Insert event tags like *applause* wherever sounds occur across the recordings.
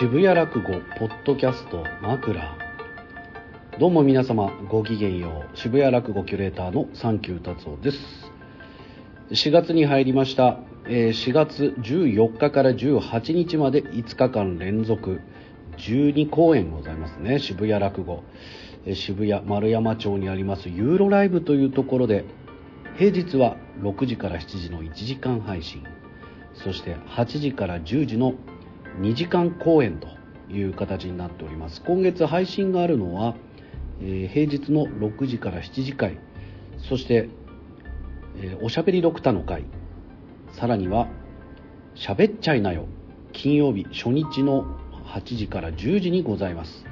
渋谷落語ポッドキャスト枕。どうも皆様ごきげんよう。渋谷落語キュレーターのサンキュー達夫です。4月に入りました。4月14日から18日まで5日間連続。12公演ございますね。渋谷落語。渋谷丸山町にあります。ユーロライブというところで平日は6時から7時の1時間配信。そして8時から10時の2時間公演という形になっております。今月配信があるのは、えー、平日の6時から7時回そして、えー、おしゃべりドクターの会。さらには「しゃべっちゃいなよ」金曜日初日の8時から10時にございます、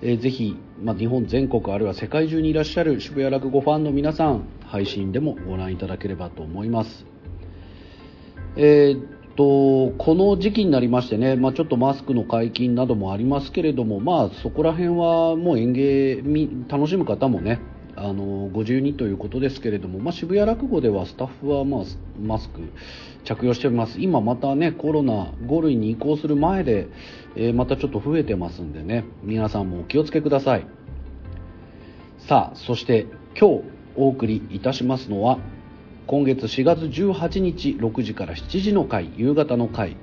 えー、ぜひ、まあ、日本全国あるいは世界中にいらっしゃる渋谷落語ファンの皆さん配信でもご覧いただければと思います。えーとこの時期になりましてね、まあ、ちょっとマスクの解禁などもありますけれども、まあ、そこら辺はもう演芸楽しむ方もねあのご自由にということですけれども、まあ、渋谷落語ではスタッフは、まあ、マスク着用しております。今またねコロナ5類に移行する前で、えー、またちょっと増えてますんでね皆さんもお気をつけください。さあそして今日お送りいたしますのは今月4月18日6時から7時の回夕方の回、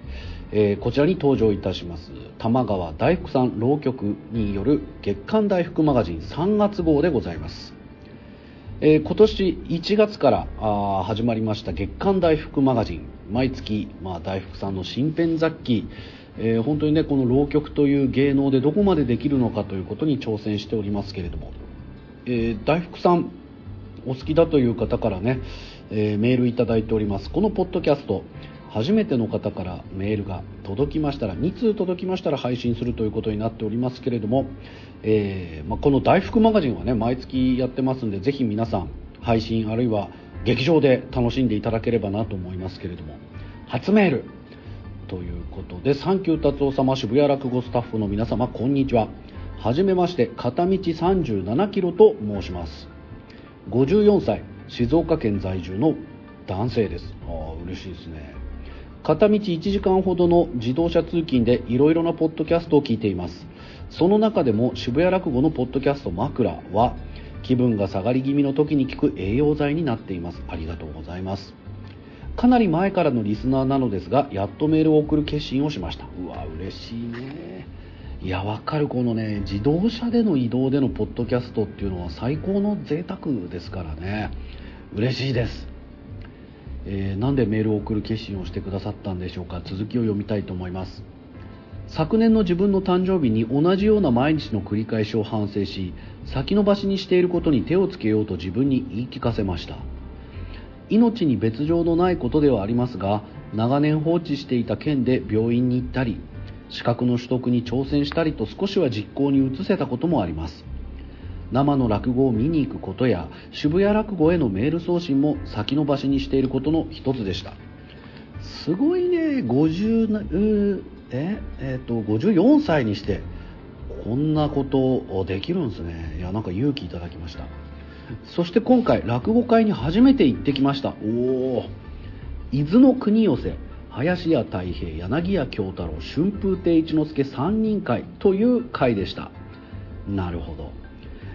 えー、こちらに登場いたします。玉川大福さん浪曲による月刊大福マガジン3月号でございます、えー、今年1月からあ始まりました月刊大福マガジン。毎月、まあ、大福さんの新編雑記。えー、本当にねこの浪曲という芸能でどこまでできるのかということに挑戦しておりますけれども、えー、大福さんお好きだという方からね、えー、メールいただいております。このポッドキャスト初めての方からメールが届きましたら2通届きましたら配信するということになっておりますけれども、えー、まあ、この大福マガジンはね毎月やってますんでぜひ皆さん配信あるいは劇場で楽しんでいただければなと思いますけれども初メールということでサンキュー達夫様渋谷落語スタッフの皆様こんにちは。はじめまして片道37キロと申します。54歳。静岡県在住の男性です。ああ嬉しいですね。片道1時間ほどの自動車通勤でいろいろなポッドキャストを聞いています。その中でも渋谷落語のポッドキャスト枕は気分が下がり気味の時に聞く栄養剤になっています。ありがとうございます。かなり前からのリスナーなのですがやっとメールを送る決心をしました。うわ嬉しいね。いやわかるこのね自動車での移動でのポッドキャストっていうのは最高の贅沢ですからね。嬉しいです、えー、なんでメールを送る決心をしてくださったんでしょうか？続きを読みたいと思います。昨年の自分の誕生日に同じような毎日の繰り返しを反省し先延ばしにしていることに手をつけようと自分に言い聞かせました。命に別状のないことではありますが長年放置していた件で病院に行ったり資格の取得に挑戦したりと少しは実行に移せたこともあります。生の落語を見に行くことや渋谷落語へのメール送信も先延ばしにしていることの一つでした。すごいね50ええー、と54歳にしてこんなことできるんですね。いやなんか勇気いただきました。そして今回落語会に初めて行ってきました。おお伊豆の国寄せ林家太平柳家京太郎春風亭一之輔3人会という会でした。なるほど。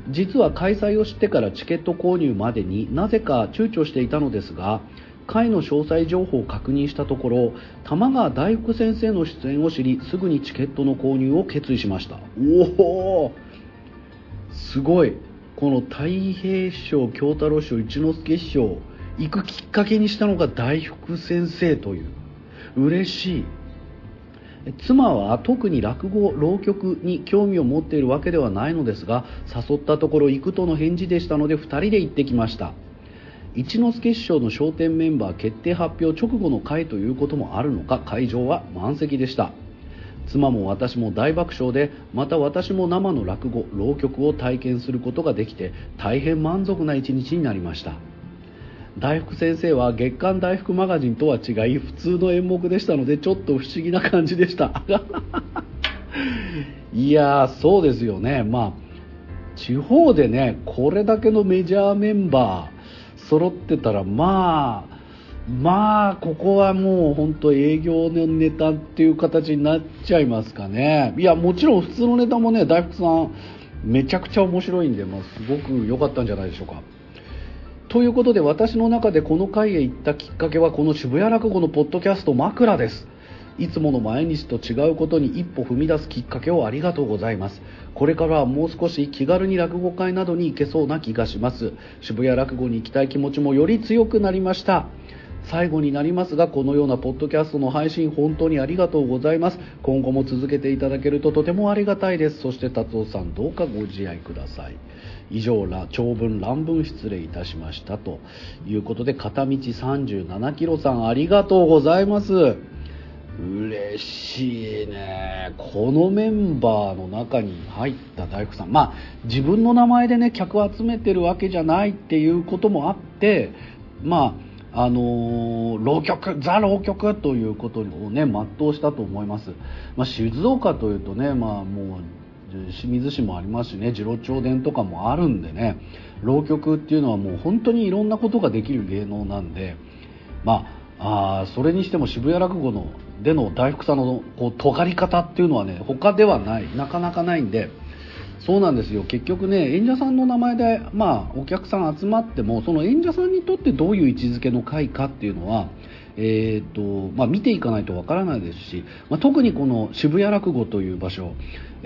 実は開催を知ってからチケット購入までになぜか躊躇していたのですが会の詳細情報を確認したところ玉川大福先生の出演を知りすぐにチケットの購入を決意しました。おお！すごい。この太平師匠京太郎師匠一之輔師匠行くきっかけにしたのが大福先生という。嬉しい妻は特に落語浪曲に興味を持っているわけではないのですが誘ったところ行くとの返事でしたので2人で行ってきました。一之輔師匠の笑点メンバー決定発表直後の会ということもあるのか会場は満席でした。妻も私も大爆笑でまた私も生の落語浪曲を体験することができて大変満足な一日になりました。大福先生は月刊大福マガジンとは違い普通の演目でしたのでちょっと不思議な感じでした *laughs* いやそうですよねまあ地方でねこれだけのメジャーメンバー揃ってたらまあまあ、ここはもう本当営業のネタっていう形になっちゃいますかね。いや、もちろん普通のネタもね、大福さん、めちゃくちゃ面白いんで、まあ、すごく良かったんじゃないでしょうか。ということで、私の中でこの回へ行ったきっかけは、この渋谷落語のポッドキャスト枕です。いつもの毎日と違うことに一歩踏み出すきっかけをありがとうございます。これからはもう少し気軽に落語会などに行けそうな気がします。渋谷落語に行きたい気持ちもより強くなりました。最後になりますがこのようなポッドキャストの配信本当にありがとうございます今後も続けていただけるととてもありがたいですそして達夫さんどうかご自愛ください以上ら長文乱文失礼いたしましたということで片道37キロさんありがとうございます。嬉しいね。このメンバーの中に入った大工さん。まあ自分の名前でね客を集めてるわけじゃないっていうこともあってまああのー、浪曲ザ浪曲ということをね全うしたと思います、まあ、静岡というとねまあもう清水市もありますしね次郎長伝とかもあるんでね浪曲っていうのはもう本当にいろんなことができる芸能なんでまああそれにしても渋谷落語のでの大福さんのこう尖り方っていうのはね他ではないなかなかないんでそうなんですよ。結局ね演者さんの名前で、まあ、お客さん集まってもその演者さんにとってどういう位置づけの会かっていうのはえーとまあ、見ていかないとわからないですし、まあ、特にこの渋谷落語という場所、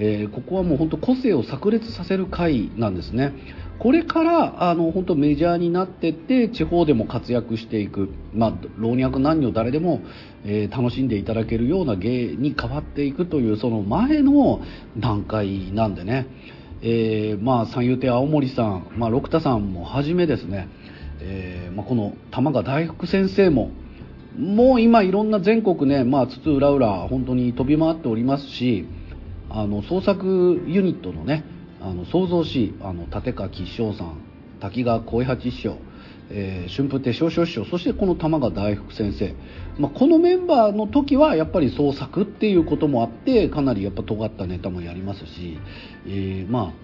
えー、ここはもう本当個性を炸裂させる会なんですね。これからあの本当メジャーになっていって地方でも活躍していく、まあ、老若男女誰でも、えー、楽しんでいただけるような芸に変わっていくというその前の段階なんでね、えー、まあ三遊亭青森さん、まあ、六田さんもはじめですね、えーまあ、この玉川大福先生ももう今いろんな全国ね、まあ、津々浦々本当に飛び回っておりますしあの創作ユニットのねあの創造しあの立川吉祥さん滝川小八師匠、えー、春風亭少々師匠そしてこの玉川大福先生、まあ、このメンバーの時はやっぱり創作っていうこともあってかなりやっぱ尖ったネタもやりますし、えー、ま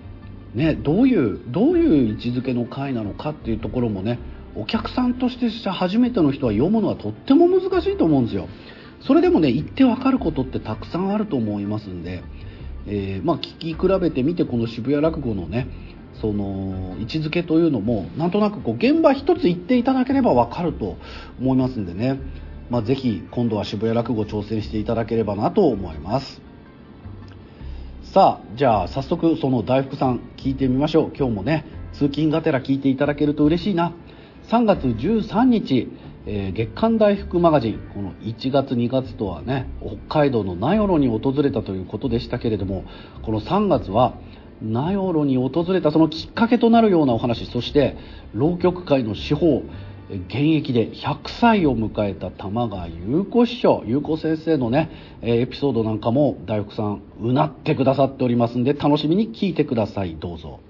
あねどういうどういう位置づけの回なのかっていうところもねお客さんとして初めての人は読むのはとっても難しいと思うんですよ。それでもね言ってわかることってたくさんあると思いますんで、えー、まあ、聞き比べてみてこの渋谷落語のねその位置づけというのもなんとなくこう現場一つ言っていただければわかると思いますんでね、まあ、ぜひ今度は渋谷落語挑戦していただければなと思います。さあじゃあ早速その大福さん聞いてみましょう。今日もね通勤がてら聞いていただけると嬉しいな。3月13日、えー、月刊大福マガジンこの1月2月とはね北海道の名寄に訪れたということでしたけれどもこの3月は名寄に訪れたそのきっかけとなるようなお話そして浪曲界の司法現役で100歳を迎えた玉川優子師匠優子先生のねエピソードなんかも大福さんうなってくださっておりますんで楽しみに聞いてくださいどうぞ。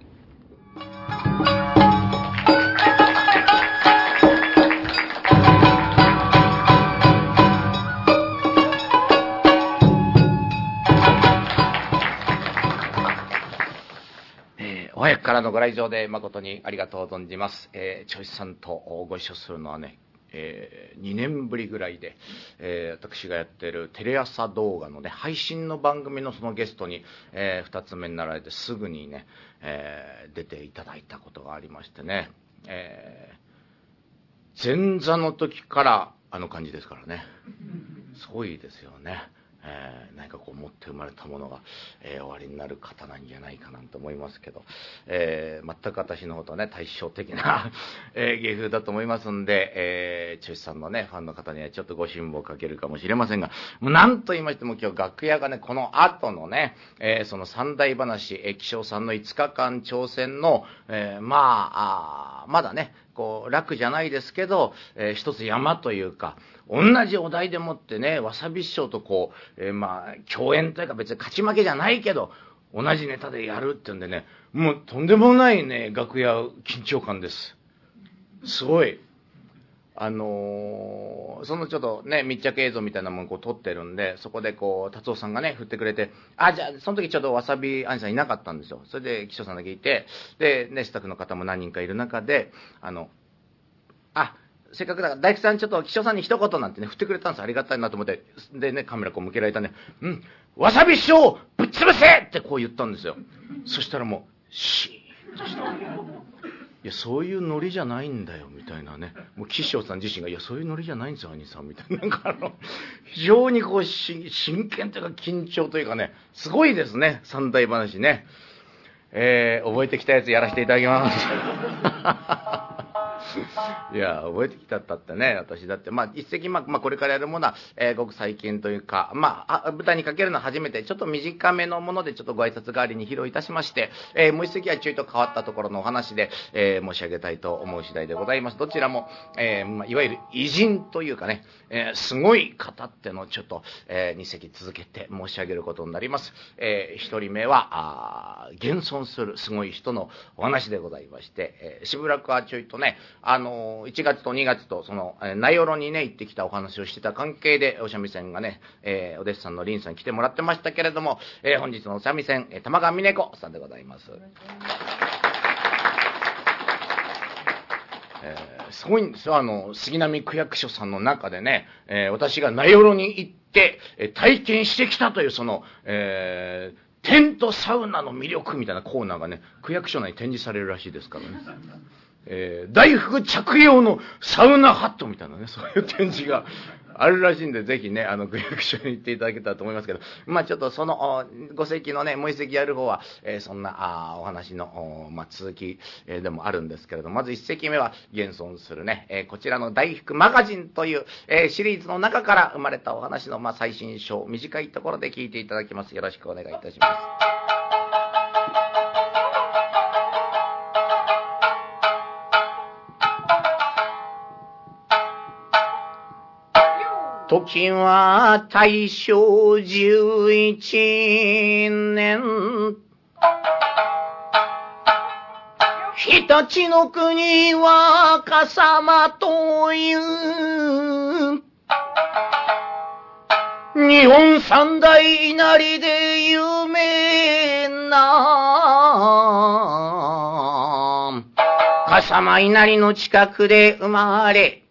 からのご来場で誠にありがとう存じます。えー、チョイスさんとご一緒するのはね、えー、2年ぶりぐらいで、えー、私がやってるテレ朝動画のね、配信の番組のそのゲストに、えー、2つ目になられてすぐにね、えー、出ていただいたことがありましてね、え、前座の時からあの感じですからね。すごいですよね。えー、何かこう持って生まれたものが、えー、終わりになる方なんじゃないかなと思いますけど、えー、全く私のことね対照的な *laughs* え芸風だと思いますんで、えー、チョイスさんのねファンの方にはちょっとご辛抱かけるかもしれませんが何と言いましても今日楽屋がねこの後のね、えその三大話、えー、気象さんの5日間挑戦の、えまあまだねこう楽じゃないですけど、えー、一つ山というか同じお題でもってねわさび師匠とこう、えー、まあ共演というか別に勝ち負けじゃないけど同じネタでやるってんでねもうとんでもないね楽屋緊張感です。すごい。あのー、そのちょっとね、密着映像みたいなものをこう撮ってるんで、そこでこう、達夫さんがね、振ってくれて、あ、じゃあ、その時ちょっとわさび兄さんいなかったんですよ。それで、岸翔さんだけいて、で、ね、スタッフの方も何人かいる中で、あの、あ、せっかくだから、大工さんちょっと、気象さんに一言なんてね、振ってくれたんですありがたいなと思って。でね、カメラこう向けられたね、うん、わさび師匠ぶっ潰せってこう言ったんですよ。そしたらもう、シーンとした。いや、そういうノリじゃないんだよ、みたいなね。もう、岸匠さん自身が、いや、そういうノリじゃないんですよ、兄さん、みたいな。なんかあの、非常にこう、真剣というか、緊張というかね、すごいですね、三大話ね。えー、覚えてきたやつやらせていただきます。いや、覚えてきたったってね、私だって、まあ、一席、まあ、まあ、これからやるものは、えー、ごく最近というか、まあ、舞台にかけるのは初めて、ちょっと短めのもので、ちょっとご挨拶代わりに披露いたしまして、えー、もう一席はちょいと変わったところのお話で、えー、申し上げたいと思う次第でございます。どちらも、えー、まあ、いわゆる偉人というかね、えー、すごい方ってのをちょっと、えー、二席続けて申し上げることになります。えー、一人目は、あ現存するすごい人のお話でございまして、えー、しばらくはちょいとね、あの、1月と2月と、その、え名寄にね、行ってきたお話をしてた関係で、お三味線がね、えー、お弟子さんの林さんに来てもらってましたけれども、えー、本日のお三味線、えー、玉川美音子さんでございます。えー、すごいんですよ、あの、杉並区役所さんの中でね、えー、私が名寄に行って、えー、体験してきたという、その、えー、テントサウナの魅力みたいなコーナーがね、区役所内に展示されるらしいですからね。えー、大福着用のサウナハットみたいなね、そういう展示があるらしいんで、ぜひね、あの、区役所に行っていただけたらと思いますけど、まあちょっとその、ご席のね、もう一席やる方は、えー、そんな、あお話の、まあ続き、えー、でもあるんですけれども、まず一席目は、現存するね、えー、こちらの大福マガジンという、え、シリーズの中から生まれたお話の、まあ最新章、短いところで聞いていただきます。よろしくお願いいたします。時は大正十一年。日立の国は笠間という。日本三大稲荷で有名な。笠間稲荷の近くで生まれ、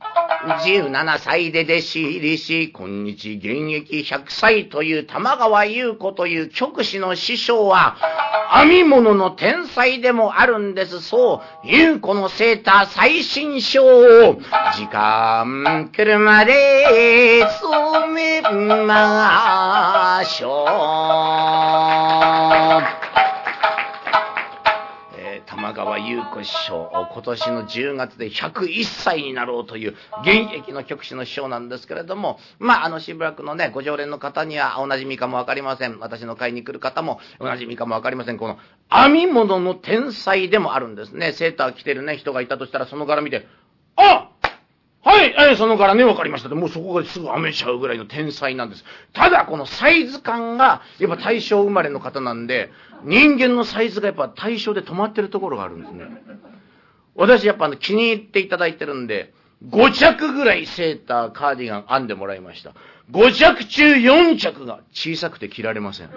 17歳で弟子入りし、今日現役100歳という玉川優子という局士の師匠は、編み物の天才でもあるんです。そう、優子のセーター最新章を、時間来るまで染めましょう。川優子師匠、今年の10月で101歳になろうという現役の局士の師匠なんですけれども、まあ、あの、しばらくのね、ご常連の方にはおなじみかもわかりません。私の会に来る方もおなじみかもわかりません。この、編み物の天才でもあるんですね。セーター着てるね、人がいたとしたら、その柄見て、あはい、えー、その柄ね、わかりました。もうそこがすぐ編めちゃうぐらいの天才なんです。ただ、このサイズ感が、やっぱ大正生まれの方なんで、人間のサイズがやっぱ対象で止まってるところがあるんですね。私やっぱ気に入っていただいてるんで、5着ぐらいセーター、カーディガン編んでもらいました。5着中4着が小さくて着られません。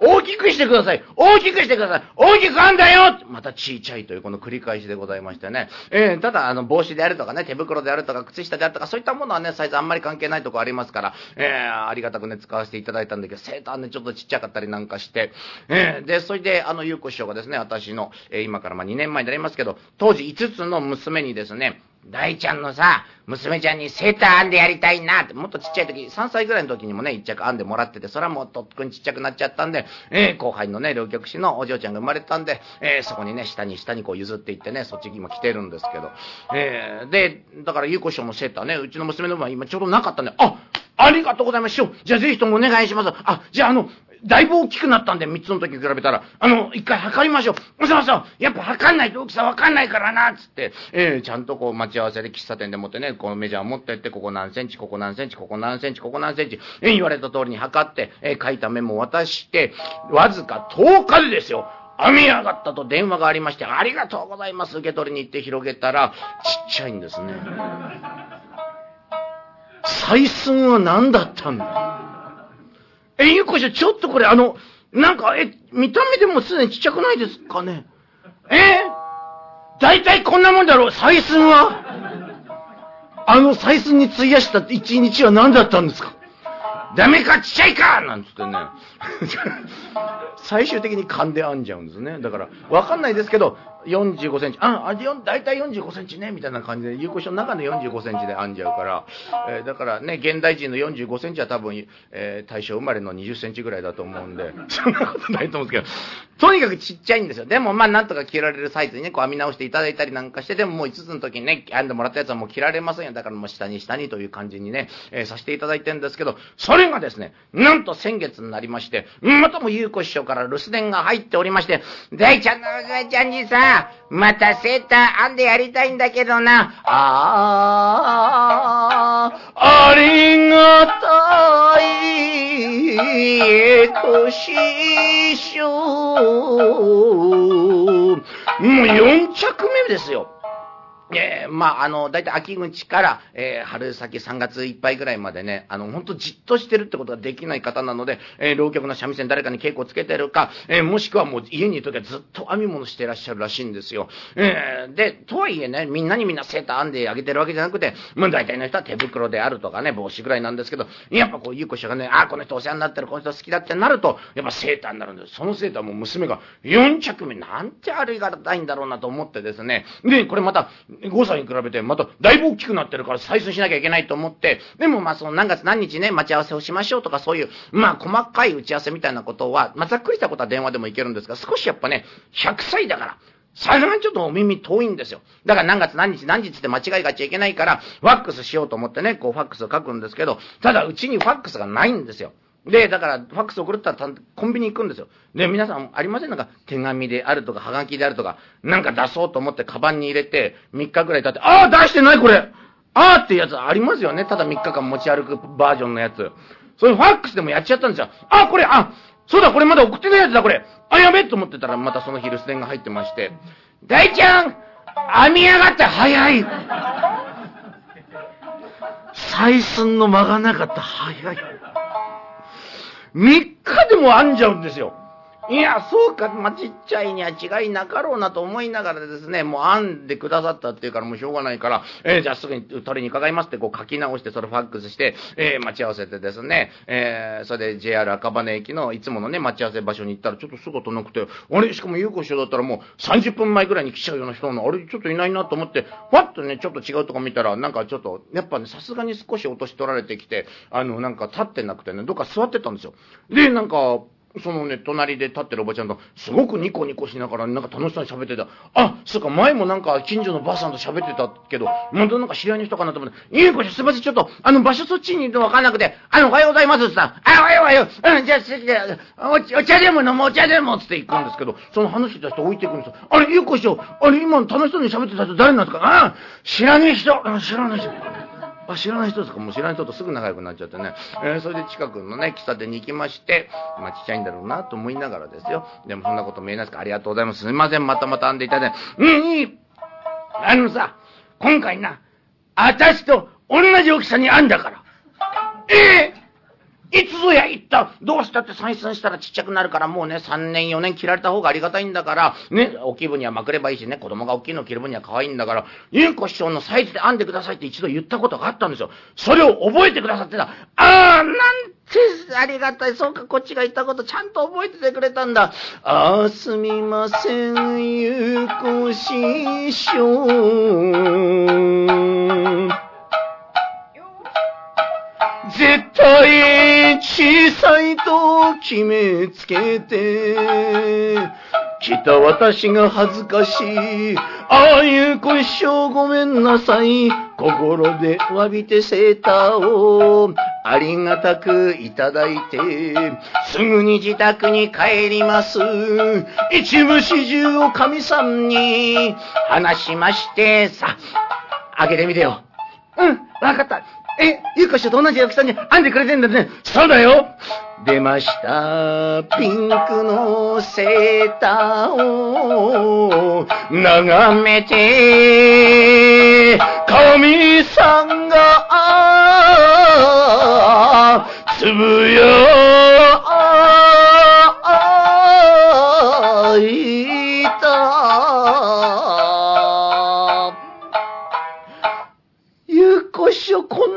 大きくしてください。大きくしてください。大きくあんだよ。またちいちゃいというこの繰り返しでございましてね。えー、ただ、あの、帽子であるとかね、手袋であるとか、靴下であるとか、そういったものはね、サイズあんまり関係ないとこありますから、えー、ありがたくね、使わせていただいたんだけど、セーターね、ちょっとちっちゃかったりなんかして、えー、で、それで、あの、ゆうこ師匠がですね、私の、え、今からまあ2年前になりますけど、当時5つの娘にですね、大ちゃんのさ、娘ちゃんにセーター編んでやりたいなって、もっとちっちゃい時、3歳ぐらいの時にもね、一着編んでもらってて、それはもうとっくにちっちゃくなっちゃったんで、えー、後輩のね、両局士のお嬢ちゃんが生まれたんで、えー、そこにね、下に下にこう譲っていってね、そっちに今来てるんですけど、えー、で、だから、ゆうこ師匠もセーターね、うちの娘の分は今ちょうどなかったんで、あありがとうございます、師匠。じゃあぜひともお願いします。あ、じゃああの、だいぶ大きくなったんで、三つの時に比べたら、あの、一回測りましょう。おさまさん、やっぱ測んないと大きさわかんないからな、つって、えー、ちゃんとこう待ち合わせで喫茶店でもってね、このメジャー持ってって、ここ何センチ、ここ何センチ、ここ何センチ、ここ何センチ、え、言われた通りに測って、え、書いたメモを渡して、わずか10日でですよ。編み上がったと電話がありまして、ありがとうございます。受け取りに行って広げたら、ちっちゃいんですね。採寸は何だったんだ？え、ゆうこしょ、ちょっとこれあの、なんか、え、見た目でもすでにちっちゃくないですかね？えー、大体こんなもんだろう、採寸は？あの採寸に費やした一日は何だったんですか？ダメかちっちゃいかなんつってね。*laughs* 最終的に勘で編んじゃうんですね。だから、わかんないですけど、45センチ、あ、あ大体45センチね、みたいな感じで、有効書の中で45センチで編んじゃうから、えー、だからね、現代人の45センチは多分、えー、大正生まれの20センチぐらいだと思うんで、*laughs* そんなことないと思うんですけど、とにかくちっちゃいんですよ。でも、まあ、なんとか着られるサイズにね、こう編み直していただいたりなんかして、でももう5つの時にね、編んでもらったやつはもう着られませんよ。だからもう下に下にという感じにね、えー、させていただいてるんですけど、それがですね、なんと先月になりまして、またも優子師匠から留守電が入っておりまして、大ちゃんの大ちゃんにさ、またセーター編んでやりたいんだけどな。ああ、ありがたい、えと、師匠。もう4着目ですよ。えー、まあ、あの、大体秋口から、えー、春先3月いっぱいぐらいまでね、あの、ほんとじっとしてるってことができない方なので、えー、浪曲の三味線誰かに稽古つけてるか、えー、もしくはもう家にいるときはずっと編み物してらっしゃるらしいんですよ。えー、で、とはいえね、みんなにみんなセーター編んであげてるわけじゃなくて、まあ大体の人は手袋であるとかね、帽子ぐらいなんですけど、やっぱこう、ゆうこ師がね、あ、この人お世話になってる、この人好きだってなると、やっぱセーターになるんです。そのセーターも娘が4着目、なんてありがたいんだろうなと思ってですね、で、これまた5歳に比べてまただいぶ大きくなってるから採寸しなきゃいけないと思って、でもまあその何月何日ね、待ち合わせをしましょうとかそういう、まあ細かい打ち合わせみたいなことは、まあざっくりしたことは電話でもいけるんですが、少しやっぱね、100歳だから、最初にちょっとお耳遠いんですよ。だから何月何日何日って間違いがちゃいけないから、ファックスしようと思ってね、こうファックスを書くんですけど、ただうちにファックスがないんですよ。で、だから、ファックス送るったらコンビニ行くんですよ。で、皆さんありません？なんか、手紙であるとか、はがきであるとか、なんか出そうと思ってカバンに入れて、3日ぐらい経って、ああ出してないこれああってやつありますよね。ただ3日間持ち歩くバージョンのやつ。それファックスでもやっちゃったんですよ。あ、これ、あ、そうだ、これまだ送ってないやつだ、これ。あ、やべえと思ってたら、またその日留守電が入ってまして、大ちゃん編み上がって早い採寸の間がなかった早い。3日でも編んじゃうんですよ。いや、そうか、まあ、ちっちゃいには違いなかろうなと思いながらですね、もう編んでくださったっていうからもうしょうがないから、えー、じゃあすぐに取りに伺いますってこう書き直してそれファックスして、えー、待ち合わせてですね、えー、それで JR 赤羽駅のいつものね、待ち合わせ場所に行ったらちょっと姿なくて、あれ？しかも優子師匠だったらもう30分前ぐらいに来ちゃうような人なの、あれ？ちょっといないなと思って、ファッとね、ちょっと違うとこ見たら、なんかちょっと、やっぱね、さすがに少し落とし取られてきて、あの、なんか立ってなくてね、どっか座ってたんですよ。で、なんか、そのね、隣で立ってるおばちゃんと、すごくニコニコしながら、なんか楽しそうに喋ってた。あ、そうか、前もなんか近所のばあさんと喋ってたけど、またなんか知り合いの人かなと思って、いい子すいません、ちょっと、あの、場所そっちにいてわかんなくて、あの、おはようございますってさ、あ、おはようおはよう、うん、じゃあ、席で、お茶でも飲もう、お茶でもつって行くんですけど、その話した人置いていくんですよ。あれ、ゆうこしょ、あれ、今楽しそうに喋ってた人誰なんですかあ、知らねえ人、知らない人。あ、知らない人ですかもう知らない人とすぐ仲良くなっちゃってね。えー、それで近くのね、喫茶店に行きまして、まあちっちゃいんだろうなと思いながらですよ。でもそんなこと見えないですかありがとうございます。すいません、またまた編んでいただいて。うん、いい。あのさ、今回な、私と同じ大きさに編んだから。ええーいつぞや言った。どうしたって採寸したらちっちゃくなるから、もうね、3年4年着られた方がありがたいんだから、ね、大きい分にはまくればいいしね、子供が大きいの着る分には可愛いんだから、ゆうこ師匠のサイズで編んでくださいって一度言ったことがあったんですよ。それを覚えてくださってた。あー、なんてありがたい。そうか、こっちが言ったことちゃんと覚えててくれたんだ。あー、すみません、ゆうこ師匠。絶対小さいと決めつけて、来た私が恥ずかしい。ああいう子一生ごめんなさい。心で詫びてセーターをありがたくいただいて、すぐに自宅に帰ります。一部始終を神さんに話しましてさ、あげてみてよ。うん、わかった。え、ゆうこ師匠と同じ大きさに編んでくれてんだね。そうだよ。出ました。ピンクのセーターを眺めて、神さんが、つぶや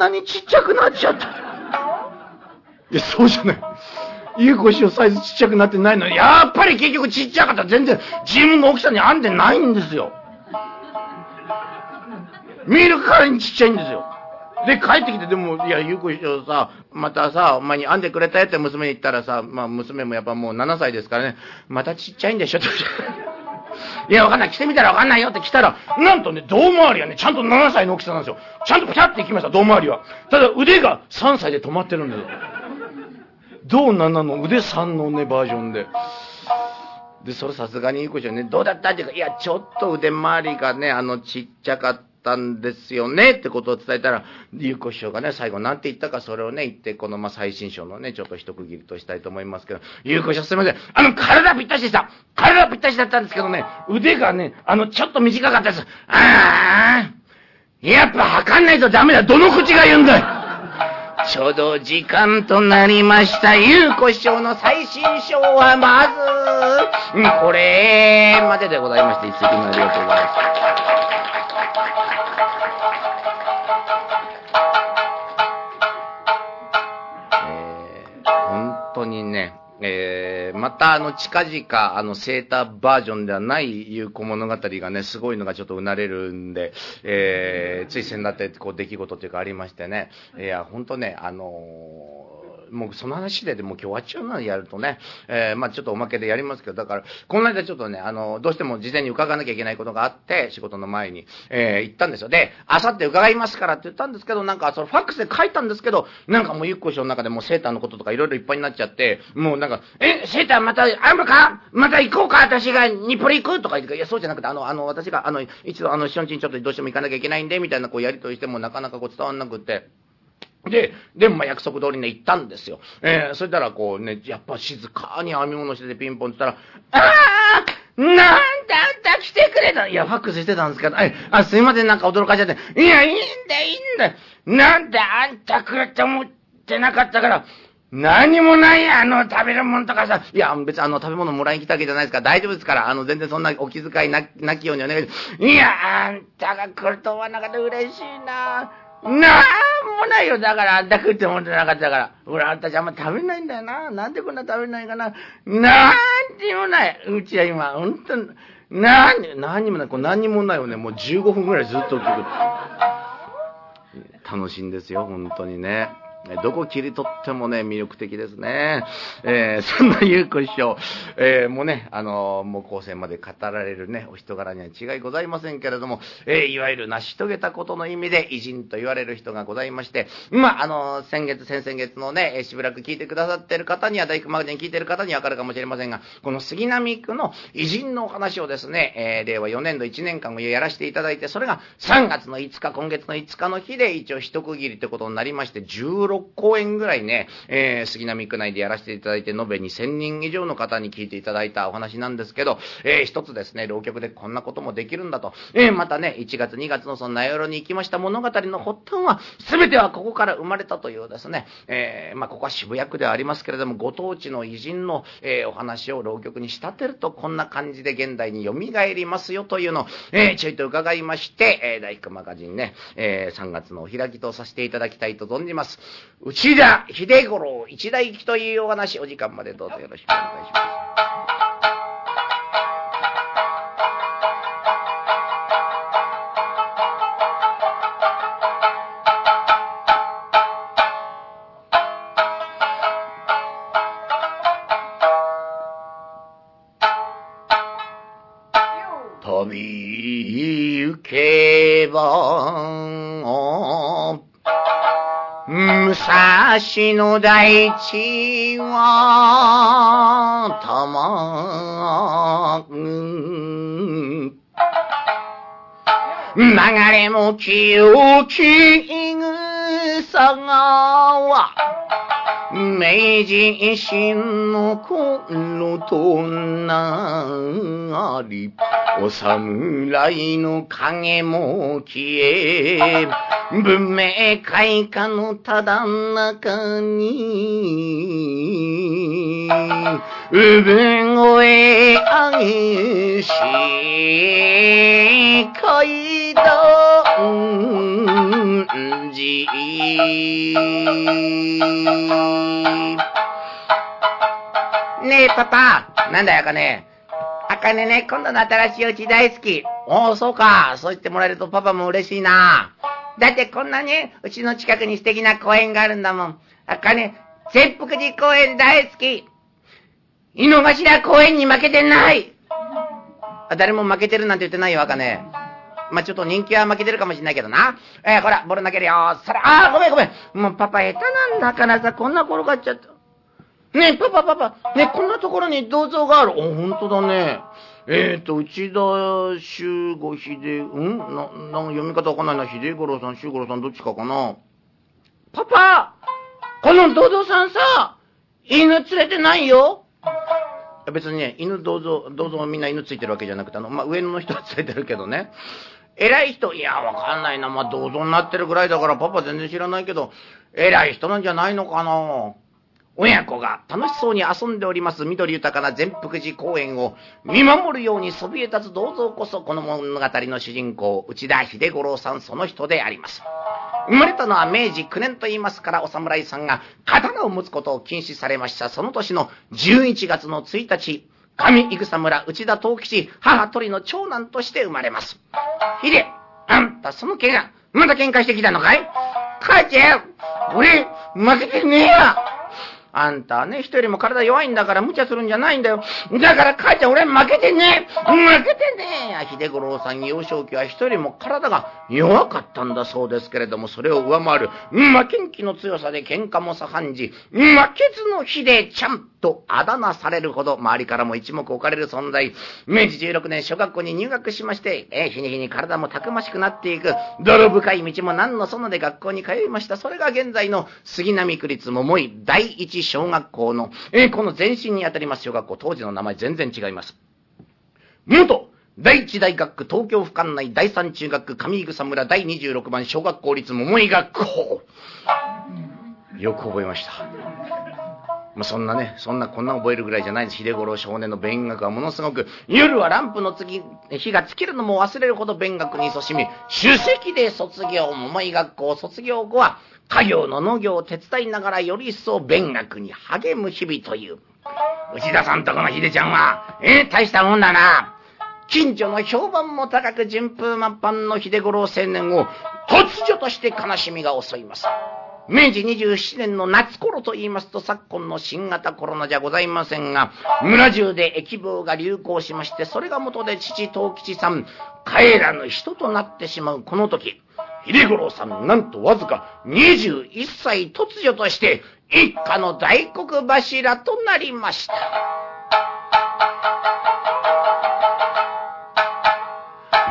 にちっちゃくなっちゃった。いや、そうじゃない。ゆうこ師匠サイズちっちゃくなってないのに、やっぱり結局ちっちゃかったら全然自分の大きさに編んでないんですよ。見るからにちっちゃいんですよ。で、帰ってきて、でも、いや、ゆうこ師匠さ、またさ、お前に編んでくれたやって娘に言ったらさ、まあ、娘もやっぱもう7歳ですからね、またちっちゃいんでしょって。*laughs* いや、わかんない。着てみたらわかんないよって来たら、なんとね、胴回りはね、ちゃんと7歳の大きさなんですよ。ちゃんとピャって行きました、胴回りは。ただ、腕が3歳で止まってるんですよ。胴7の腕3のね、バージョンで。で、それさすがにいいこ師匠ね、どうだったっていうか、いや、ちょっと腕回りがね、あの、ちっちゃかったたんですよねってことを伝えたら、ゆうこ師匠がね、最後なんて言ったかそれをね、言って、このまあ最新章のね、ちょっと一区切りとしたいと思いますけど、ゆうこ師匠すいません。あの、体ぴったしでした。体ぴったしだったんですけどね、腕がね、あの、ちょっと短かったです。ああ、やっぱ測んないとダメだ。どの口が言うんだよ。ちょうど時間となりました。ゆうこ師匠の最新章はまず、これまででございまして、一席目ありがとうございます。えーまたあの近々あのセーターバージョンではない有効物語がね、すごいのがちょっとうなれるんで、えーつい先だってこう出来事というかありましてね、いや、本当ね、あのーもうその話ででも今日終わっちゃうなやるとね、えーまあちょっとおまけでやりますけど、だから、この間ちょっとね、あの、どうしても事前に伺わなきゃいけないことがあって、仕事の前に、えー行ったんですよ。で、あさって伺いますからって言ったんですけど、なんかそのファックスで書いたんですけど、なんかもうゆっこ師匠の中でもうセーターのこととかいろいろいっぱいになっちゃって、もうなんか、え、セーターまた編むか？また行こうか？私が日暮里行く？とか言って、いや、そうじゃなくて、あの、あの、私が、あの、一度あの、師匠んちにちょっとどうしても行かなきゃいけないんで、みたいなこうやりとりしてもなかなかこう伝わんなくって、で、で、まあ、約束通りね、行ったんですよ。えー、それたら、こうね、やっぱ静かに編み物しててピンポンって言ったら、あーなんだあんた来てくれたいや、ファックスしてたんですけど、あ、あすいません、なんか驚かしちゃって。いや、いいんだ、いいんだ。なんであんた来るって思ってなかったから、何もないあの、食べるもんとかさ。いや、別にあの、食べ物もらいに来たわけじゃないですから、大丈夫ですから、あの、全然そんなお気遣いななきようにお願いします。いや、あんたが来ると思わなかった嬉しいな。なんもないよ。だから、あんた食って思ってなかったから。俺、あんたじゃあんま食べないんだよな。なんでこんな食べないかな。なんにもない。うちは今、ほんと、なんに、なんにもない。これ何にもないよね。もう15分ぐらいずっと聞く。楽しいんですよ、本当にね。どこ切り取ってもね、魅力的ですね。えーそんなゆうこ師匠、えーもうね、あのーもう後世まで語られるね、お人柄には違いございませんけれども、えーいわゆる成し遂げたことの意味で偉人と言われる人がございまして、まあ、あのー先月、先々月のね、しばらく聞いてくださってる方には、大工マガジン聞いてる方にはわかるかもしれませんが、この杉並区の偉人のお話をですね、えー令和4年度1年間をやらせていただいて、それが3月の5日、今月の5日の日で一応一区切りということになりまして、16 6公演ぐらいね、えー杉並区内でやらせていただいて、延べ2000人以上の方に聞いていただいたお話なんですけど、えー一つですね、浪曲でこんなこともできるんだと、えーまたね、1月2月のその名寄に行きました物語の発端は、すべてはここから生まれたというですね、えーまあ、ここは渋谷区ではありますけれども、ご当地の偉人の、えーお話を浪曲に仕立てると、こんな感じで現代に蘇りますよというの。を、えーちょいと伺いまして、えー大工マガジンね、えー3月のお開きとさせていただきたいと存じます。内田秀五郎一代記というお話、お時間までどうぞよろしくお願いします。飛び行けば、武蔵の大地は、たまぐ。流れも清き草川。明治維新の頃となり、お侍の影も消え、文明開化のただ中に、産声上げし、街道、時じ。ねえ、パパ。なんだよ、あかね。あかねね、今度の新しいお家大好き。おお、そうか。そう言ってもらえるとパパも嬉しいな。だってこんなね、うちの近くに素敵な公園があるんだもん。あかね、全福寺公園大好き。井の頭公園に負けてない誰も負けてるなんて言ってないよ、あかね。まあ、ちょっと人気は負けてるかもしんないけどな。えー、ほら、ボール投げるよ。それ、あー、ごめんごめん。もうパパ下手なんだからさ、こんな転がっちゃった。ねえ、パパパパ、ねこんなところに銅像がある。お、ほんとだね。えーと、内田修吾秀、ん？な、なん読み方わかんないな。秀五郎さん、修五郎さん、どっちかかな。パパこの銅像さんさ、犬連れてないよ別にね、犬銅像、銅像みんな犬ついてるわけじゃなくて、あの、まあ、上の人はついてるけどね。偉い人、いや、わかんないな。まあ、銅像になってるぐらいだからパパ全然知らないけど、偉い人なんじゃないのかな。親子が楽しそうに遊んでおります緑豊かな全福寺公園を見守るようにそびえ立つ銅像こそこの物語の主人公、内田秀五郎さんその人であります。生まれたのは明治9年と言いますからお侍さんが刀を持つことを禁止されましたその年の11月の1日、上井草村内田東吉母鳥の長男として生まれます。秀、あんたその怪我、まだ喧嘩してきたのかい?母ちゃん、俺、負けてねえやあんたね、人よりも体弱いんだから無茶するんじゃないんだよ。だから母ちゃん俺負けてね負けてねえ秀五郎さん幼少期は人よりも体が弱かったんだそうですけれども、それを上回る負けん気の強さで喧嘩も盛んじ、負けずの秀ちゃんとあだ名されるほど周りからも一目置かれる存在。明治16年小学校に入学しまして、えー、日に日に体もたくましくなっていく、泥深い道も何の園で学校に通いました。それが現在の杉並区立桃井第一小学校の、えー、この前身にあたります小学校、当時の名前全然違います。元、第一大学区東京府管内第三中学区上草村第26番小学校立桃井学校。よく覚えました。まあ、そんなね、そんなこんな覚えるぐらいじゃないです。秀五郎少年の勉学はものすごく、夜はランプの次、日が尽きるのも忘れるほど勉学に勤しみ、主席で卒業、桃井学校卒業後は、家業の農業を手伝いながらより一層勉学に励む日々という。内田さんとこの秀ちゃんは、えー、大したもんだな。近所の評判も高く順風満帆の秀五郎青年を突如として悲しみが襲います。明治27年の夏頃と言いますと昨今の新型コロナじゃございませんが、村中で疫病が流行しまして、それが元で父東吉さん、帰らぬ人となってしまうこの時、秀五郎さんなんとわずか21歳突如として一家の大黒柱となりました。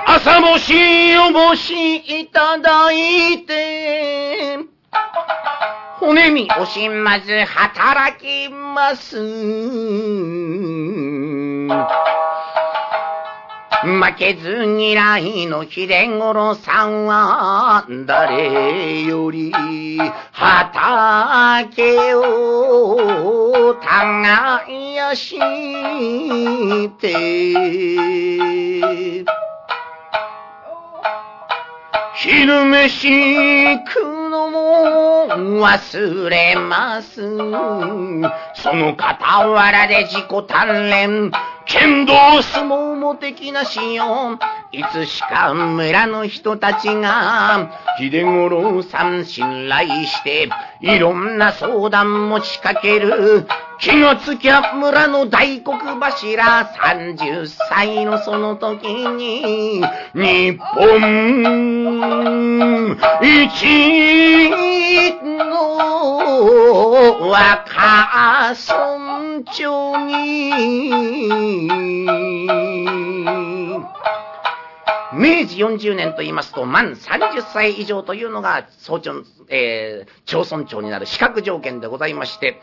朝もしおもしいただいて、骨身惜しまず働きます。負けず嫌いの秀五郎さんは誰より畑を耕して昼飯食うのも忘れます。その傍らで自己鍛錬剣道相撲も的なしよう。いつしか村の人たちが、秀五郎さん信頼して、いろんな相談持ちかける。気がつきゃ村の大黒柱30歳のその時に、日本一の若村長に、明治40年と言いますと、満30歳以上というのが、総長、えー、町村長になる資格条件でございまして、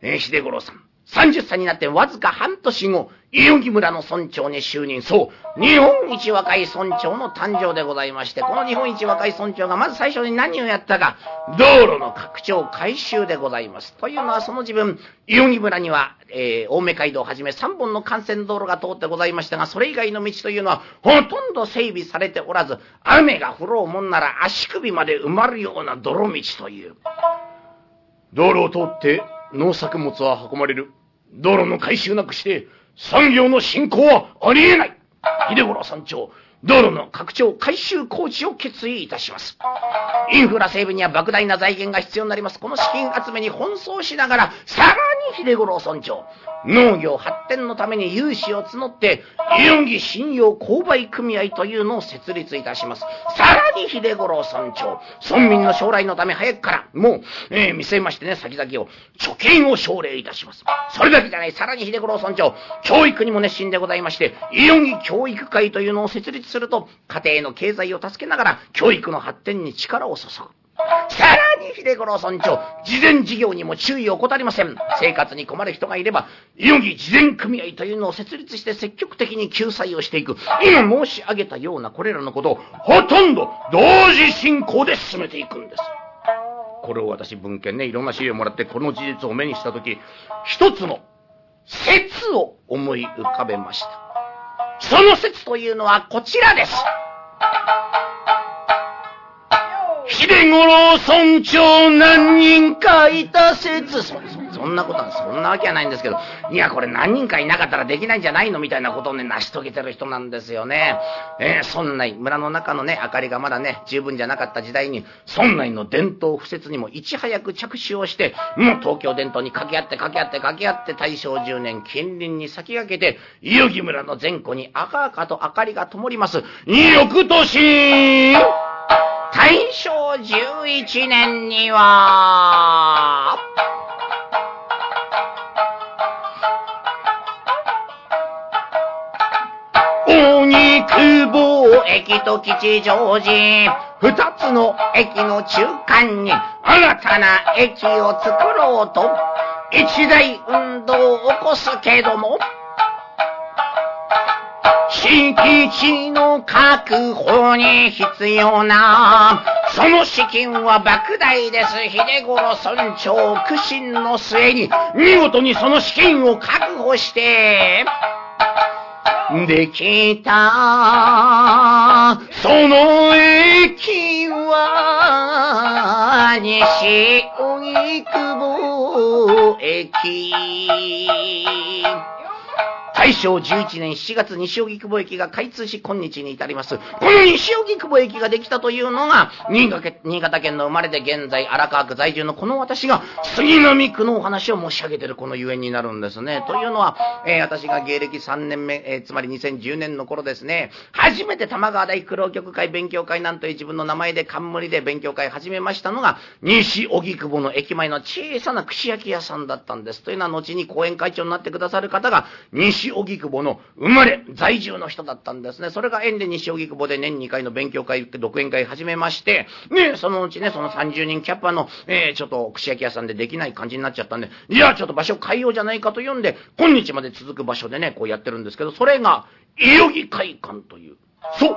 えー、秀五郎さん、30歳になってわずか半年後、伊予木村の村長に就任。そう、日本一若い村長の誕生でございまして、この日本一若い村長がまず最初に何をやったか、道路の拡張改修でございます。というのはその自分、伊予木村には、えー、青梅街道をはじめ3本の幹線道路が通ってございましたが、それ以外の道というのはほとんど整備されておらず、雨が降ろうもんなら足首まで埋まるような泥道という。道路を通って農作物は運ばれる。道路の改修なくして、産業の振興はありえない秀五郎山頂、道路の拡張改修工事を決意いたします。インフラ整備には莫大な財源が必要になります。この資金集めに奔走しながら、さらに秀五郎村長、農業発展のために融資を募って、イオンギ信用購買組合というのを設立いたします。さらに秀五郎村長、村民の将来のため早くから、もう、えー、見せましてね、先々を、貯金を奨励いたします。それだけじゃない、さらに秀五郎村長、教育にも熱心でございまして、イオンギ教育会というのを設立すると、家庭の経済を助けながら、教育の発展に力を注ぐ。秀五郎村長、事前事業にも注意を怠りません。生活に困る人がいれば、伊予木事前組合というのを設立して積極的に救済をしていく。今申し上げたようなこれらのことを、ほとんど同時進行で進めていくんです。これを私文献ね、いろんな資料をもらってこの事実を目にしたとき、一つの説を思い浮かべました。その説というのはこちらです。秀五郎村長何人かいた説。そ、そ、んなことは、そんなわけはないんですけど、いや、これ何人かいなかったらできないんじゃないのみたいなことをね、成し遂げてる人なんですよね。えー、村内、村の中のね、明かりがまだね、十分じゃなかった時代に、村内の伝統不設にもいち早く着手をして、もう東京伝統に掛け合って掛け合って掛け合って大正10年、近隣に先駆けて、伊予木村の前後に赤々と明かりが灯ります。翌年大正11年には、鬼久保駅と吉祥寺、二つの駅の中間に新たな駅を作ろうと、一大運動を起こすけども、敷地の確保に必要な、その資金は莫大です。秀五郎村長苦心の末に、見事にその資金を確保して、できた、その駅は、西荻窪駅。大正11年7月西荻窪駅が開通し今日に至ります。この西荻窪駅ができたというのが、新潟県の生まれで現在荒川区在住のこの私が杉並区のお話を申し上げてるこのゆえんになるんですね。というのは、えー、私が芸歴3年目、えー、つまり2010年の頃ですね、初めて玉川大苦労局会勉強会なんという自分の名前で冠で勉強会始めましたのが、西荻窪の駅前の小さな串焼き屋さんだったんです。というのは後に講演会長になってくださる方が、荻窪の生まれ、在住の人だったんですね。それが縁で西荻窪で年2回の勉強会、独演会始めまして、ね、そのうちね、その30人キャッパーの、えー、ちょっと串焼き屋さんでできない感じになっちゃったんで、いや、ちょっと場所変えようじゃないかというんで、今日まで続く場所でね、こうやってるんですけど、それが、代々木会館という。そう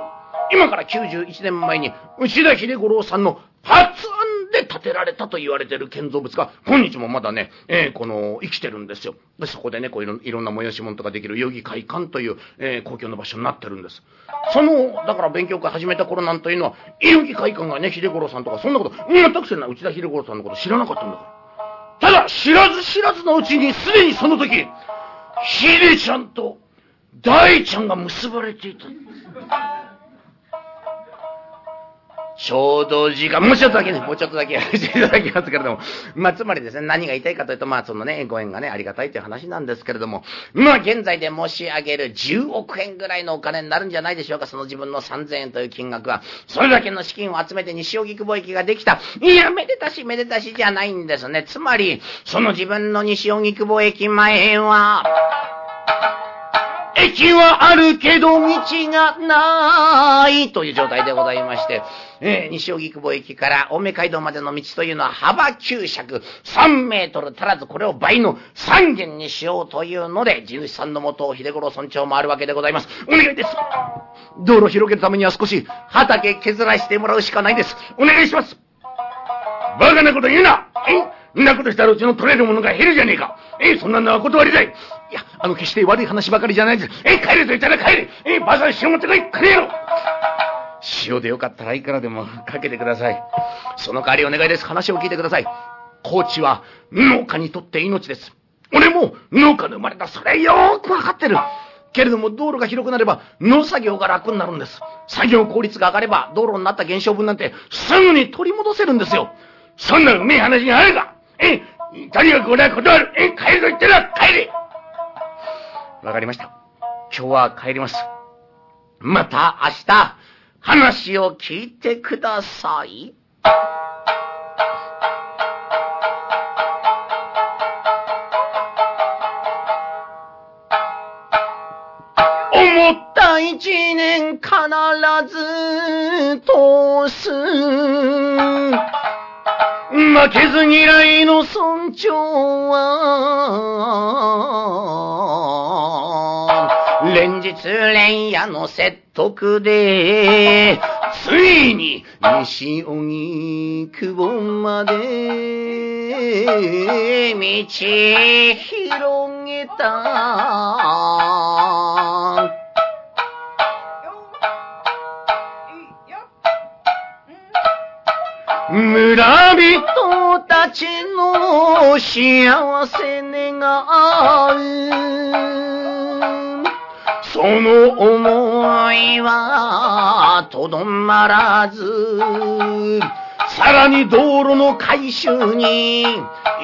今から91年前に、内田秀五郎さんの発案で建てられたと言われてる建造物が、今日もまだね、えー、この、生きてるんですよ。で、そこでね、こういろいろんな催し物とかできる代々木会館という、えー、公共の場所になってるんです。その、だから勉強会始めた頃なんというのは、代々木会館がね、秀五郎さんとか、そんなこと、全くせんな内田秀五郎さんのこと知らなかったんだから。ただ、知らず知らずのうちに、すでにその時、秀ちゃんと大ちゃんが結ばれていた。ちょうど時間、もうちょっとだけね、もうちょっとだけやらせていただきますけれども、まあ、つまりですね、何が言いたいかというと、まあ、そのね、ご縁がね、ありがたいという話なんですけれども、まあ、現在で申し上げる10億円ぐらいのお金になるんじゃないでしょうか、その自分の3000円という金額は。それだけの資金を集めて西荻窪駅ができた。いや、めでたしめでたしじゃないんですね。つまり、その自分の西荻窪駅前は、駅はあるけど道がないという状態でございまして、えー、西荻窪駅から青梅街道までの道というのは幅9尺3メートル足らずこれを倍の3軒にしようというので、地主さんのもとを秀五郎村長もあるわけでございます。お願いです。道路広げるためには少し畑削らしてもらうしかないです。お願いします。バカなこと言うなえんなことしたらうちの取れるものが減るじゃねえかええそんなのは断りたいいや、あの、決して悪い話ばかりじゃないです。ええ帰れと言ったら帰れえバザー塩持ってこい帰れよ塩でよかったらいくらでもかけてください。その代わりお願いです。話を聞いてください。高知は農家にとって命です。俺も農家で生まれた。それよーくわかってる。けれども道路が広くなれば農作業が楽になるんです。作業効率が上がれば道路になった減少分なんてすぐに取り戻せるんですよ。そんなうめえ話があるかえとにかく俺は断る？え帰ると言ってる帰れわかりました。今日は帰ります。また明日、話を聞いてください。思った一年必ず通す。負けず嫌いの村長は、連日連夜の説得で、ついに西荻窪まで道広げた。村人たちの幸せ願う。その思いはとどまらず、さらに道路の改修に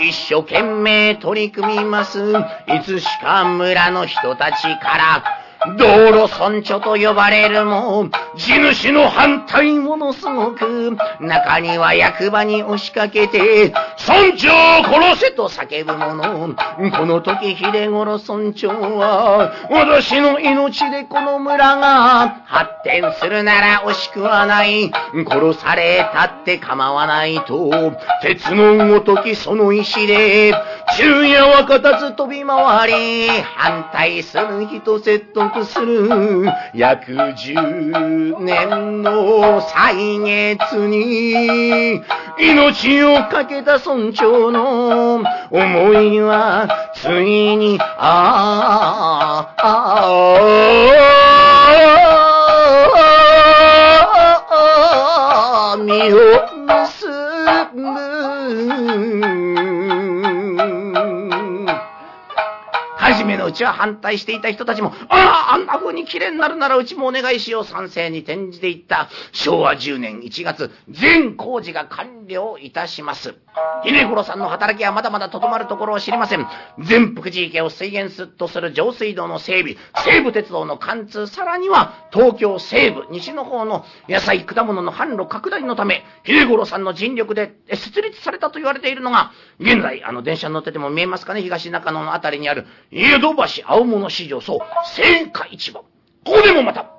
一生懸命取り組みます。いつしか村の人たちから道路村長と呼ばれるも、地主の反対ものすごく、中には役場に押しかけて、村長を殺せと叫ぶ者。この時、秀五郎村長は、私の命でこの村が発展するなら惜しくはない。殺されたって構わないと、鉄のごときその意志で、昼夜は片つ飛び回り、反対する人説得する。約十年の歳月に、命をかけた村長の思いは、ついに、ああ、ああ、身をうちは反対していた人たちも、ああ、あんな風に綺麗になるならうちもお願いしよう賛成に転じていった昭和10年1月、全工事が完了いたします。稲五郎さんの働きはまだまだとどまるところを知りません。全福寺池を水源とする上水道の整備、西武鉄道の貫通、さらには東京西部、西の方の野菜、果物の販路拡大のため、秀五郎さんの尽力で設立されたと言われているのが、現在、あの電車に乗ってても見えますかね、東中野のあたりにある、江戸橋青物市場、そう、青果市場。ここでもまた、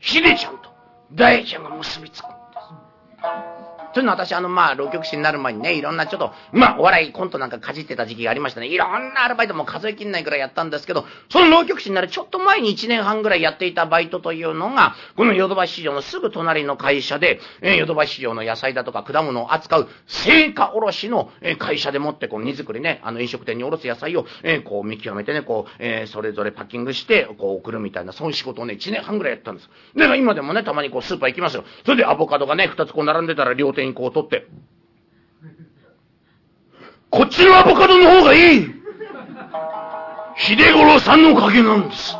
秀ちゃんと大ちゃんが結びつくんです。というのは私、あの、まあ、浪曲師になる前にね、いろんなちょっと、まあ、お笑いコントなんかかじってた時期がありましたね。いろんなアルバイトも数えきんないくらいやったんですけど、その浪曲師になるちょっと前に1年半ぐらいやっていたバイトというのが、このヨドバシ市場のすぐ隣の会社で、え、ヨドバシ市場の野菜だとか果物を扱う成果卸の、え、会社でもって、この荷造りね、あの、飲食店に卸す野菜を、え、こう見極めてね、こう、え、それぞれパッキングして、こう送るみたいな、そういう仕事をね、1年半ぐらいやったんです。で、今でもね、たまにこう、スーパー行きますよ。それでアボカドがね、2つこう並んでたら両手にこう取って、こっちのアボカドの方がいい秀五郎さんのおかげなんです。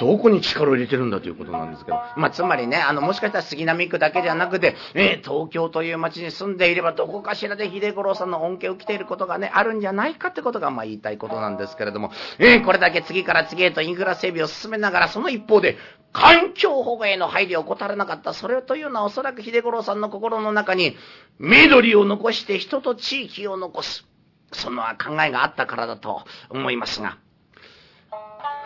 どこに力を入れてるんだということなんですけど。まあ、つまりね、あの、もしかしたら杉並区だけではなくて、え、東京という街に住んでいれば、どこかしらで秀五郎さんの恩恵を受けていることがね、あるんじゃないかってことが、まあ、言いたいことなんですけれども、え、これだけ次から次へとインフラ整備を進めながら、その一方で、環境保護への配慮を怠らなかった。それというのはおそらく秀五郎さんの心の中に、緑を残して人と地域を残す。その考えがあったからだと思いますが、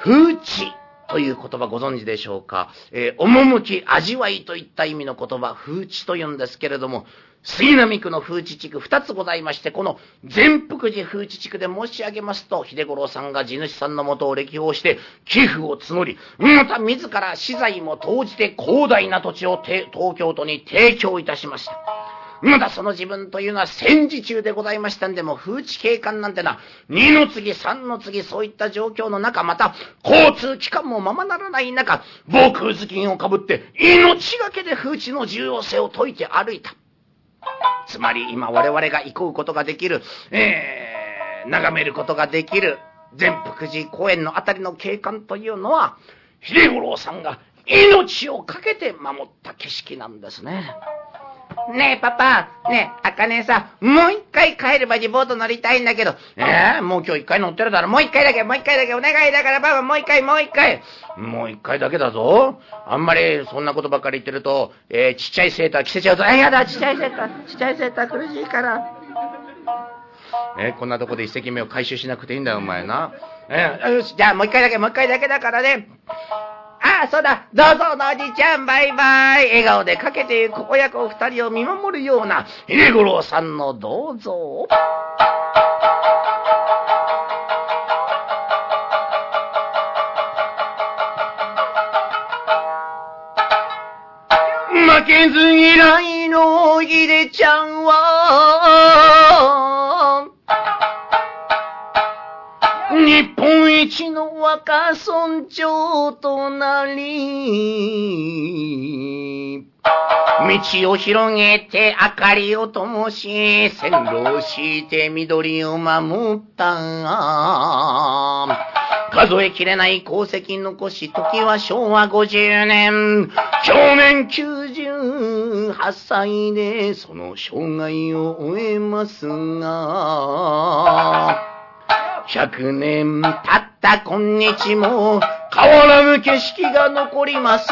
風知という言葉ご存知でしょうか？えー、趣、味わいといった意味の言葉、風知と言うんですけれども、杉並区の風知地区二つございまして、この全福寺風知地区で申し上げますと、秀五郎さんが地主さんのもとを歴訪して、寄付を募り、また自ら資材も投じて広大な土地を東京都に提供いたしました。まだその自分というのは戦時中でございましたんで、も風知警官なんてな、二の次、三の次、そういった状況の中、また、交通機関もままならない中、防空頭巾をかぶって、命がけで風知の重要性を説いて歩いた。つまり今我々が行こうことができる、えー、眺めることができる全福寺公園のあたりの景観というのは、秀五郎さんが命を懸けて守った景色なんですね。ねえ、パパ、ねえ、あかねさん、もう一回帰ればリボート乗りたいんだけど、ええー、もう今日一回乗ってるだろ、もう一回だけ、もう一回だけ、お願いだから、パパ、もう一回、もう一回。もう一回だけだぞ。あんまりそんなことばっかり言ってると、えー、ちっちゃいセーター着せちゃうぞ。え、やだ、ちっちゃいセーター、ちっちゃいセーター苦しいから。えー、こんなとこで一石目を回収しなくていいんだよ、お前な。えー、よし、じゃあもう一回だけ、もう一回だけだからね。ああ、そうだ、どうぞのおじちゃん、バイバイ。笑顔でかけてここやこ二人を見守るような、秀五郎さんのどうぞ。負けず嫌いの秀ちゃんは、若村長となり、道を広げて明かりを灯し、線路を敷いて緑を守った。数えきれない功績残し、時は昭和50年。去年98歳でその生涯を終えますが、100年経ったた。今日も。変わらぬ景色が残ります。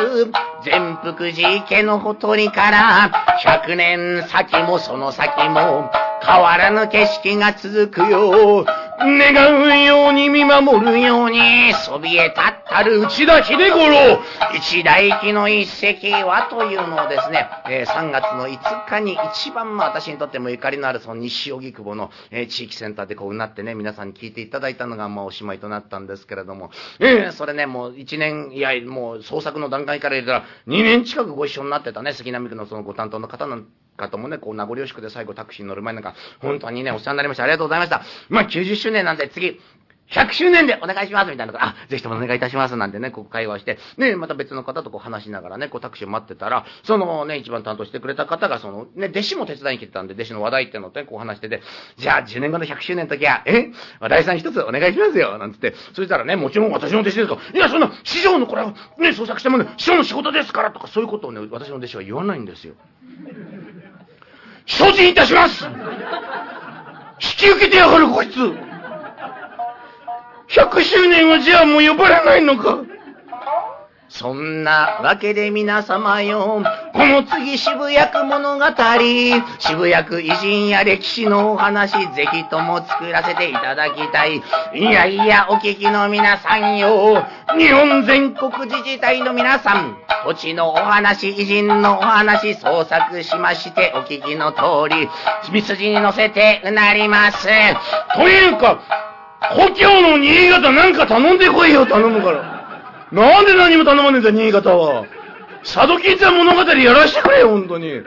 全福寺池のほとりから。100年先もその先も。変わらぬ景色が続くよ。願うように見守るように、そびえ立ったる内田秀五郎、一大記の一石はというのをですね、えー、3月の5日に一番まあ私にとってもゆかりのあるその西荻窪の、えー、地域センターでこうなってね、皆さんに聞いていただいたのがまあおしまいとなったんですけれども、えー、それね、もう1年、いや、もう創作の段階から言ったら2年近くご一緒になってたね、杉並区のそのご担当の方なん方もね、こう名残惜しくで最後タクシーに乗る前なんか、本当にね、お世話になりました。ありがとうございました。まあ、90周年なんで次、100周年でお願いしますみたいなあ、ぜひともお願いいたします。なんてね、こう会話して、ね、また別の方とこう話しながらね、こうタクシーを待ってたら、そのね、一番担当してくれた方が、そのね、弟子も手伝いに来てたんで、弟子の話題っていうのをね、こう話してて、じゃあ10年後の100周年の時は、え？話題さん一つお願いしますよ。なんつって、そしたらね、もちろん私の弟子ですと、いや、そんな、師匠のこれはね、創作してもね、師匠の仕事ですからとか、そういうことをね、私の弟子は言わないんですよ。承知いたします。引き受けてやがるこいつ。100周年はじゃあもう呼ばれないのか。そんなわけで皆様よ、この次渋谷区物語、渋谷区偉人や歴史のお話、ぜひとも作らせていただきたい。いやいや、お聞きの皆さんよ、日本全国自治体の皆さん、土地のお話、偉人のお話、創作しまして、お聞きの通り、秘筋に乗せてうなります。というか、故郷の新潟なんか頼んでこいよ、頼むから。なんで何も頼まねえんだ、新潟は。佐渡金山物語やらしてくれよ、本当に。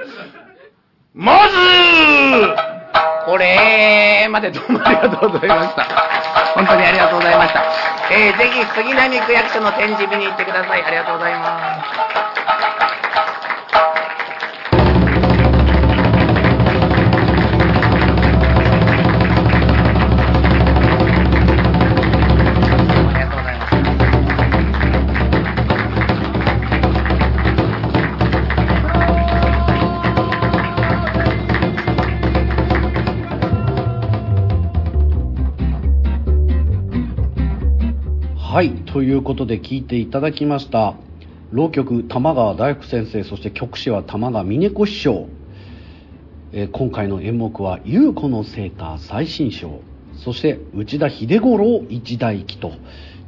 まず、これまでどうもありがとうございました。本当にありがとうございました。えー、ぜひ杉並区役所の展示日に行ってください。ありがとうございます。はい、ということで聞いていただきました。浪曲玉川大福先生、そして曲師は玉川峰子師匠。えー、今回の演目は、優子の聖歌最新章。そして、内田秀五郎一代記と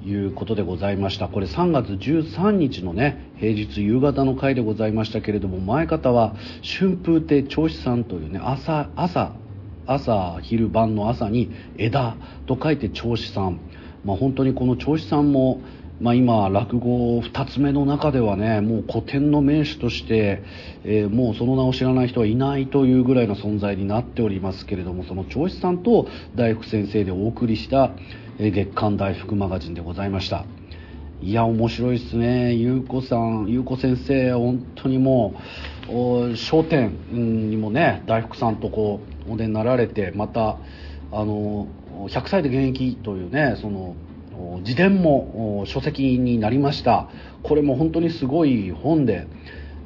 いうことでございましたこれ3月13日のね平日夕方の回でございましたけれども前方は春風亭長子さんというね朝朝朝昼晩の朝に枝と書いて長子さん、まあ、本当にこの長子さんもまあ、今、落語2つ目の中ではねもう古典の名手として、えー、もうその名を知らない人はいないというぐらいの存在になっておりますけれどもその長子さんと大福先生でお送りした、月刊大福マガジンでございました。いや面白いですね。優子さん優子先生本当にもう『笑点』にもね大福さんとこうお出になられてまたあの100歳で現役というねその自伝も書籍になりました。これも本当にすごい本で、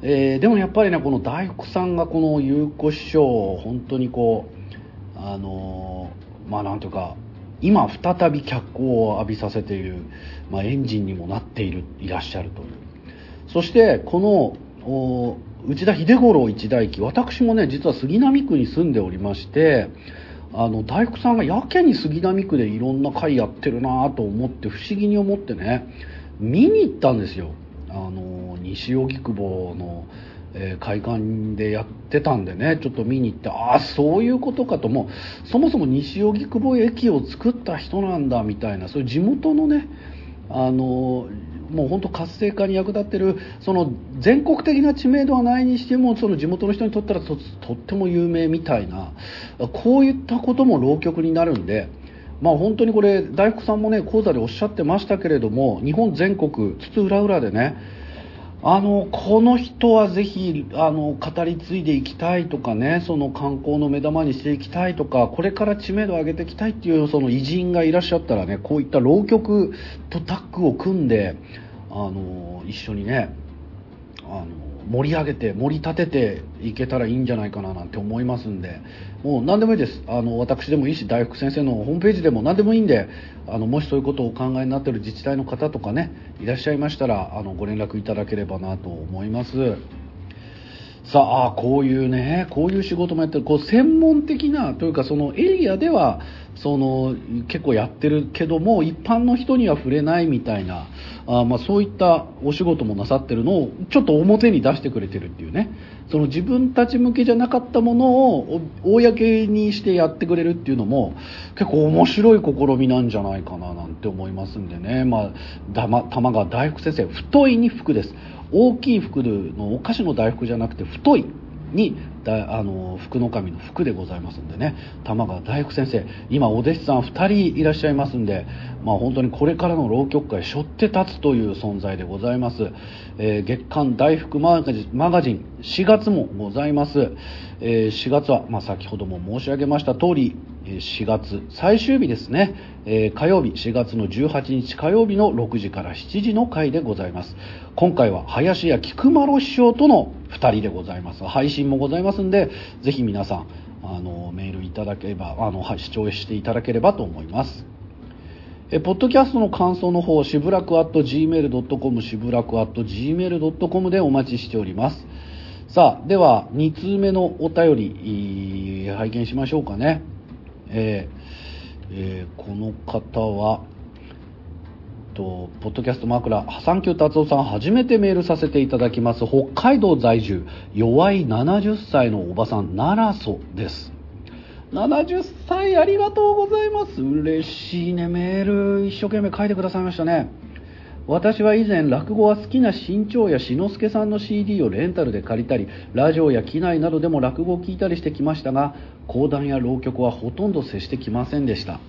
えー、でもやっぱりねこの大福さんがこの優子師匠を本当にこうあのまあなんというか今再び脚光を浴びさせている、まあ、エンジンにもなっているいらっしゃるという。そしてこの内田秀五郎一代記私もね実は杉並区に住んでおりましてあの大福さんがやけに杉並区でいろんな会やってるなと思って不思議に思ってね。見に行ったんですよ。あの西荻窪の、えー、会館でやってたんでね。ちょっと見に行ってああそういうことかともう。そもそも西荻窪駅を作った人なんだみたいな。そういう地元のねあのもう本当活性化に役立ってるその全国的な知名度はないにしてもその地元の人にとったらととっても有名みたいなこういったことも浪曲になるんで。まあ、本当にこれ大福さんもね講座でおっしゃってましたけれども日本全国津々浦々でねあのこの人はぜひあの語り継いでいきたいとかねその観光の目玉にしていきたいとかこれから知名度を上げていきたいっていうその偉人がいらっしゃったらねこういった浪曲とタッグを組んであの一緒にねあの盛り上げて盛り立てていけたらいいんじゃないかななんて思いますんでもう何でもいいです。あの私でもいいし大福先生のホームページでも何でもいいんであのもしそういうことをお考えになっている自治体の方とかねいらっしゃいましたらあのご連絡いただければなと思います。さあこういうねこういう仕事もやってる。こう専門的なというかそのエリアではその結構やってるけども一般の人には触れないみたいなあ、まあ、そういったお仕事もなさってるのをちょっと表に出してくれてるっていうね。その自分たち向けじゃなかったものを公にしてやってくれるっていうのも結構面白い試みなんじゃないかななんて思いますんでね、まあ、玉川大福先生太いに福です。大きい福のお菓子の大福じゃなくて太いにだあの福の神の福でございますんでね。玉川大福先生今お弟子さん2人いらっしゃいますんで、まあ、本当にこれからの浪曲界背負って立つという存在でございます、えー、月刊大福マガジンマガジン4月もございます、えー、4月は、まあ、先ほども申し上げました通り4月最終日ですね、えー、火曜日4月の18日火曜日の6時から7時の回でございます。今回は林家菊丸師匠との2人でございます。配信もございますんでぜひ皆さんあのメールいただければあの視聴していただければと思います。えポッドキャストの感想の方しぶらく at gmail.com しぶらく at gmail.com でお待ちしております。さあでは2通目のお便り拝見しましょうかね。えーえー、この方はとポッドキャスト枕破産球達夫さん初めてメールさせていただきます。北海道在住弱い70歳のおばさん奈良蘇です。70歳ありがとうございます。嬉しいねメール。一生懸命書いてくださいましたね。私は以前落語は好きな新潮や志の輔さんの CD をレンタルで借りたりラジオや機内などでも落語を聞いたりしてきましたが講談や浪曲はほとんど接してきませんでした。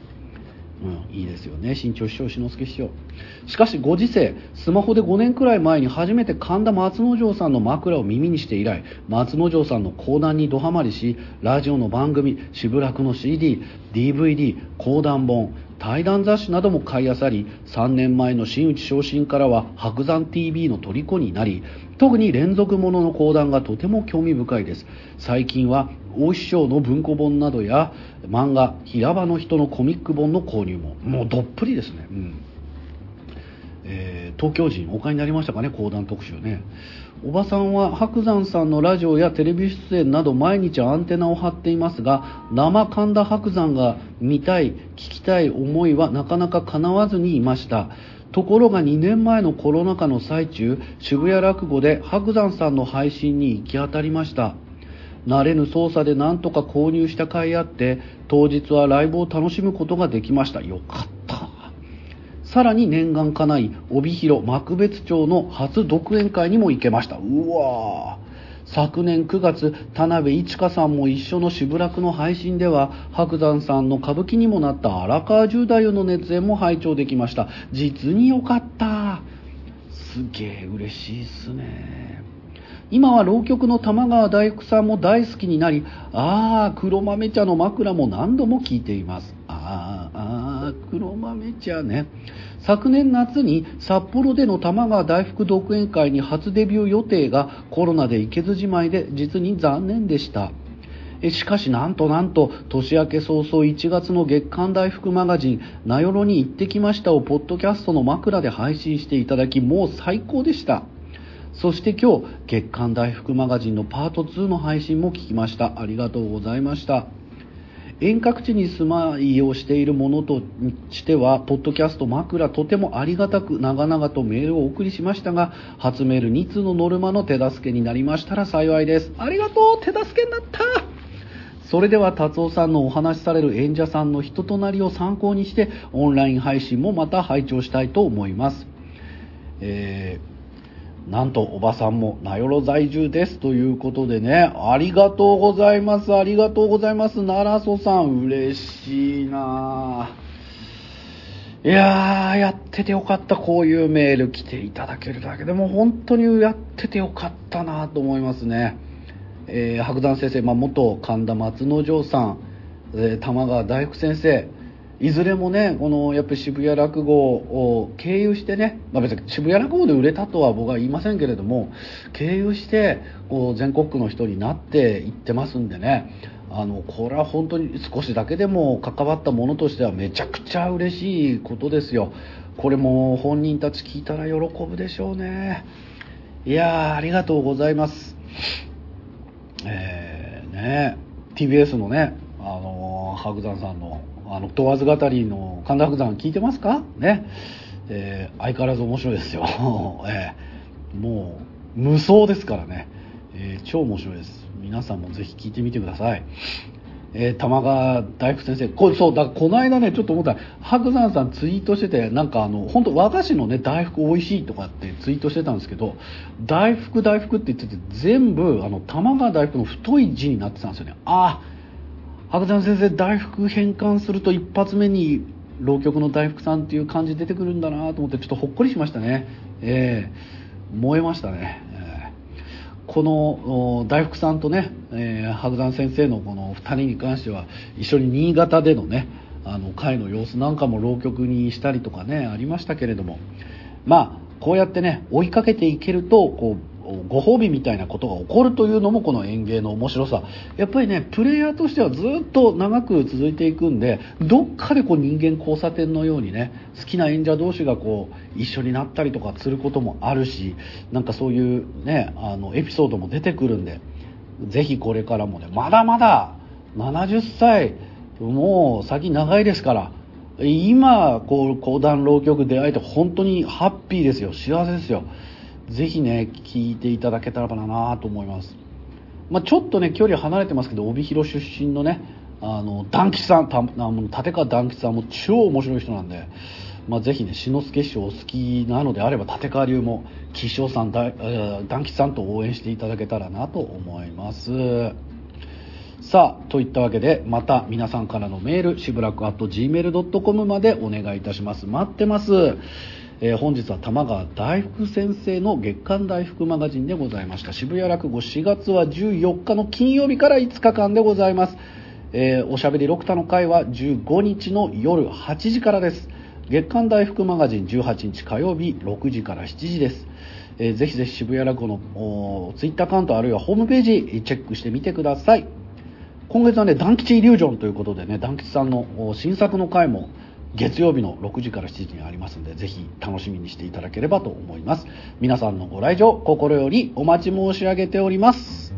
うん、いいですよね。新潮師匠志の輔師匠。しかしご時世スマホで5年くらい前に初めて神田松之丞さんの枕を耳にして以来松之丞さんの講談にどハマりしラジオの番組渋楽の CDDVD 講談本対談雑誌なども買い漁り3年前の真打昇進からは白山 TV の虜になり特に連続ものの講談がとても興味深いです。最近は大師匠の文庫本などや漫画平場の人のコミック本の購入ももうどっぷりですね。うん。えー東京人お買いになりましたかね講談特集ね。おばさんは白山さんのラジオやテレビ出演など毎日アンテナを張っていますが生神田白山が見たい聞きたい思いはなかなか叶わずにいました。ところが2年前のコロナ禍の最中渋谷落語で白山さんの配信に行き当たりました。慣れぬ操作で何とか購入した甲斐あって当日はライブを楽しむことができました。よかった。さらに念願かない帯広幕別町の初独演会にも行けました。うわー。昨年9月田辺一華さんも一緒の渋楽の配信では白山さんの歌舞伎にもなった荒川十太夫の熱演も拝聴できました。実に良かった。すげえ嬉しいっすね。今は浪曲の玉川大福さんも大好きになりああ黒豆茶の枕も何度も聞いています。ああ黒豆茶ね。昨年夏に札幌での玉川大福独演会に初デビュー予定がコロナで行けずじまいで実に残念でした。しかしなんとなんと年明け早々1月の月刊大福マガジン「名寄に行ってきました」をポッドキャストの枕で配信していただきもう最高でした。そして今日月刊大福マガジンのパート2の配信も聞きました。ありがとうございました。遠隔地に住まいをしているものとしては、ポッドキャスト枕とてもありがたく長々とメールをお送りしましたが、初メール2通のノルマの手助けになりましたら幸いです。ありがとう手助けになったそれでは達夫さんのお話しされる演者さんの人となりを参考にして、オンライン配信もまた拝聴したいと思います。えーなんとおばさんも名寄在住ですということでね、ありがとうございます、ありがとうございます、奈良曽さん、嬉しいな。いやー、やっててよかった、こういうメール来ていただけるだけで。も本当にやっててよかったなと思いますね。えー白山先生、まあ、元神田松之丞さん、えー玉川大福先生、いずれもね、このやっぱり渋谷落語を経由してね、まあ、別に渋谷落語で売れたとは僕は言いませんけれども、経由してこう全国区の人になっていってますんでね、あのこれは本当に少しだけでも関わったものとしてはめちゃくちゃ嬉しいことですよ。これも本人たち聞いたら喜ぶでしょうね。いやー、ありがとうございます。えーね、TBS のね、あのー白山さんの、あの、問わず語りの神田伯山聞いてますか？ね。えー相変わらず面白いですよ。*laughs* えーもう、無双ですからね。えー超面白いです。皆さんもぜひ聞いてみてください。えー玉川大福先生、こそう、だこの間ね、ちょっと思ったら、白山さんツイートしてて、なんかあの、本当和菓子のね、大福美味しいとかってツイートしてたんですけど、大福大福って言ってて、全部、あの、玉川大福の太い字になってたんですよね。ああ、白山先生、大福変換すると一発目に、浪曲の大福さんっていう感じ出てくるんだなと思って、ちょっとほっこりしましたね。ええ燃えましたね。ええこの大福さんとね、えー白山先生のこの2人に関しては一緒に新潟でのねあの会の様子なんかも浪曲にしたりとかねありましたけれどもまあこうやってね追いかけていけるとこうご褒美みたいなことが起こるというのもこの演芸の面白さ。やっぱりねプレイヤーとしてはずっと長く続いていくんでどっかでこう人間交差点のようにね好きな演者同士がこう一緒になったりとかすることもあるしなんかそういうねあのエピソードも出てくるんでぜひこれからもねまだまだ70歳もう先長いですから今こう講談浪曲出会えて本当にハッピーですよ。幸せですよ。ぜひね聞いていただけたらなと思います。まあ、ちょっとね距離離れてますけど帯広出身のねあの団吉さんたあの立川団吉さんも超面白い人なんで、まあ、ぜひね志の輔師匠お好きなのであれば立川流も吉祥さんだえー団吉さんと応援していただけたらなと思います。さあといったわけでまた皆さんからのメールしぶらく at gmail.com までお願いいたします。待ってます。えー本日は玉川大福先生の月刊大福マガジンでございました。渋谷落語4月は14日の金曜日から5日間でございます、えーおしゃべり六太の会は15日の夜8時からです。月刊大福マガジン18日火曜日6時から7時です、えーぜひぜひ渋谷落語のツイッターアカウントあるいはホームページチェックしてみてください。今月はね、団吉イリュージョンということでね、団吉さんの新作の回も月曜日の6時から7時にありますのでぜひ楽しみにしていただければと思います。皆さんのご来場心よりお待ち申し上げております。